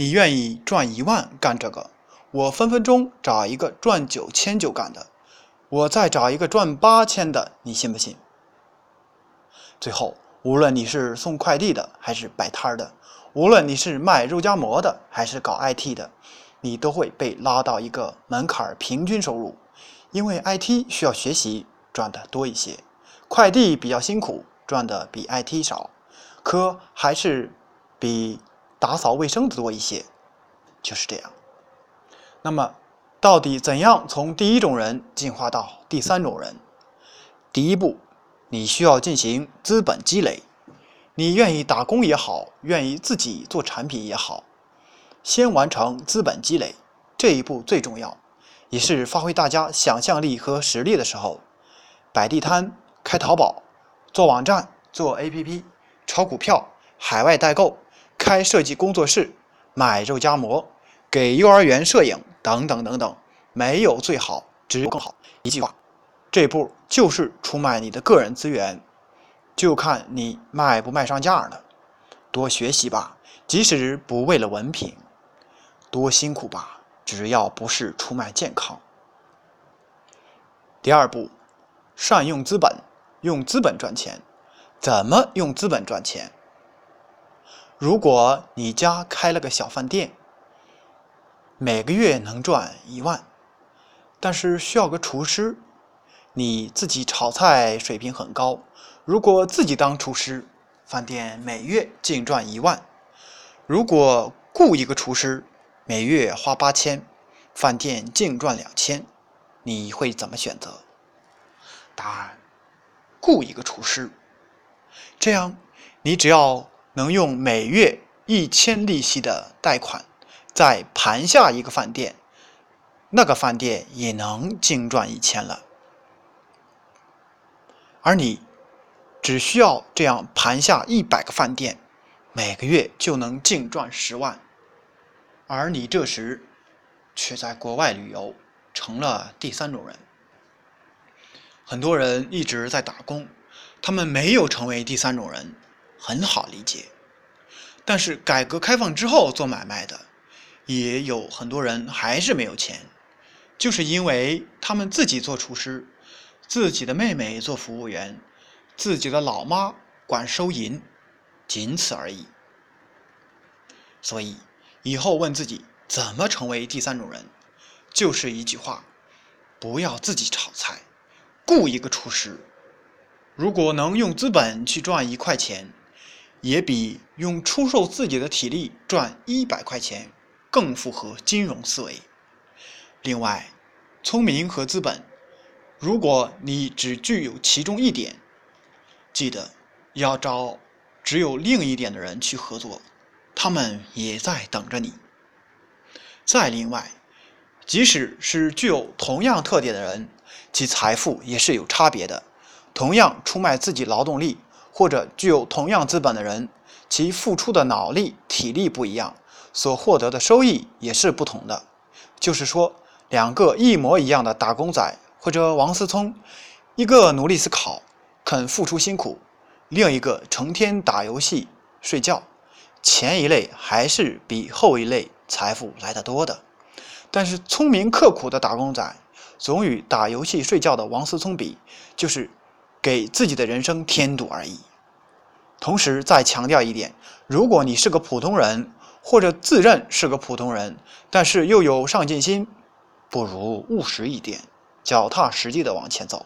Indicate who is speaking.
Speaker 1: 你愿意赚一万干这个，我分分钟找一个赚九千就干的，我再找一个赚八千的，你信不信？最后，无论你是送快递的还是摆摊的，无论你是卖肉夹馍的还是搞 IT 的，你都会被拉到一个门槛平均收入，因为 IT 需要学习，赚的多一些；快递比较辛苦，赚的比 IT 少，可还是比打扫卫生的多一些，就是这样。那么，到底怎样从第一种人进化到第三种人？第一步。你需要进行资本积累，你愿意打工也好，愿意自己做产品也好，先完成资本积累这一步最重要，也是发挥大家想象力和实力的时候。摆地摊、开淘宝、做网站、做 APP、炒股票、海外代购、开设计工作室、买肉夹馍、给幼儿园摄影等等等等，没有最好，只有更好。一句话。这步就是出卖你的个人资源，就看你卖不卖上价了。多学习吧，即使不为了文凭；多辛苦吧，只要不是出卖健康。第二步，善用资本，用资本赚钱。怎么用资本赚钱？如果你家开了个小饭店，每个月能赚一万，但是需要个厨师。你自己炒菜水平很高，如果自己当厨师，饭店每月净赚一万；如果雇一个厨师，每月花八千，饭店净赚两千，你会怎么选择？答案：雇一个厨师。这样，你只要能用每月一千利息的贷款，再盘下一个饭店，那个饭店也能净赚一千了。而你只需要这样盘下一百个饭店，每个月就能净赚十万。而你这时却在国外旅游，成了第三种人。很多人一直在打工，他们没有成为第三种人，很好理解。但是改革开放之后做买卖的，也有很多人还是没有钱，就是因为他们自己做厨师。自己的妹妹做服务员，自己的老妈管收银，仅此而已。所以以后问自己怎么成为第三种人，就是一句话：不要自己炒菜，雇一个厨师。如果能用资本去赚一块钱，也比用出售自己的体力赚一百块钱更符合金融思维。另外，聪明和资本。如果你只具有其中一点，记得要找只有另一点的人去合作，他们也在等着你。再另外，即使是具有同样特点的人，其财富也是有差别的。同样出卖自己劳动力或者具有同样资本的人，其付出的脑力、体力不一样，所获得的收益也是不同的。就是说，两个一模一样的打工仔。或者王思聪，一个努力思考，肯付出辛苦；另一个成天打游戏、睡觉。前一类还是比后一类财富来得多的。但是聪明刻苦的打工仔，总与打游戏睡觉的王思聪比，就是给自己的人生添堵而已。同时再强调一点：如果你是个普通人，或者自认是个普通人，但是又有上进心，不如务实一点。脚踏实地的往前走。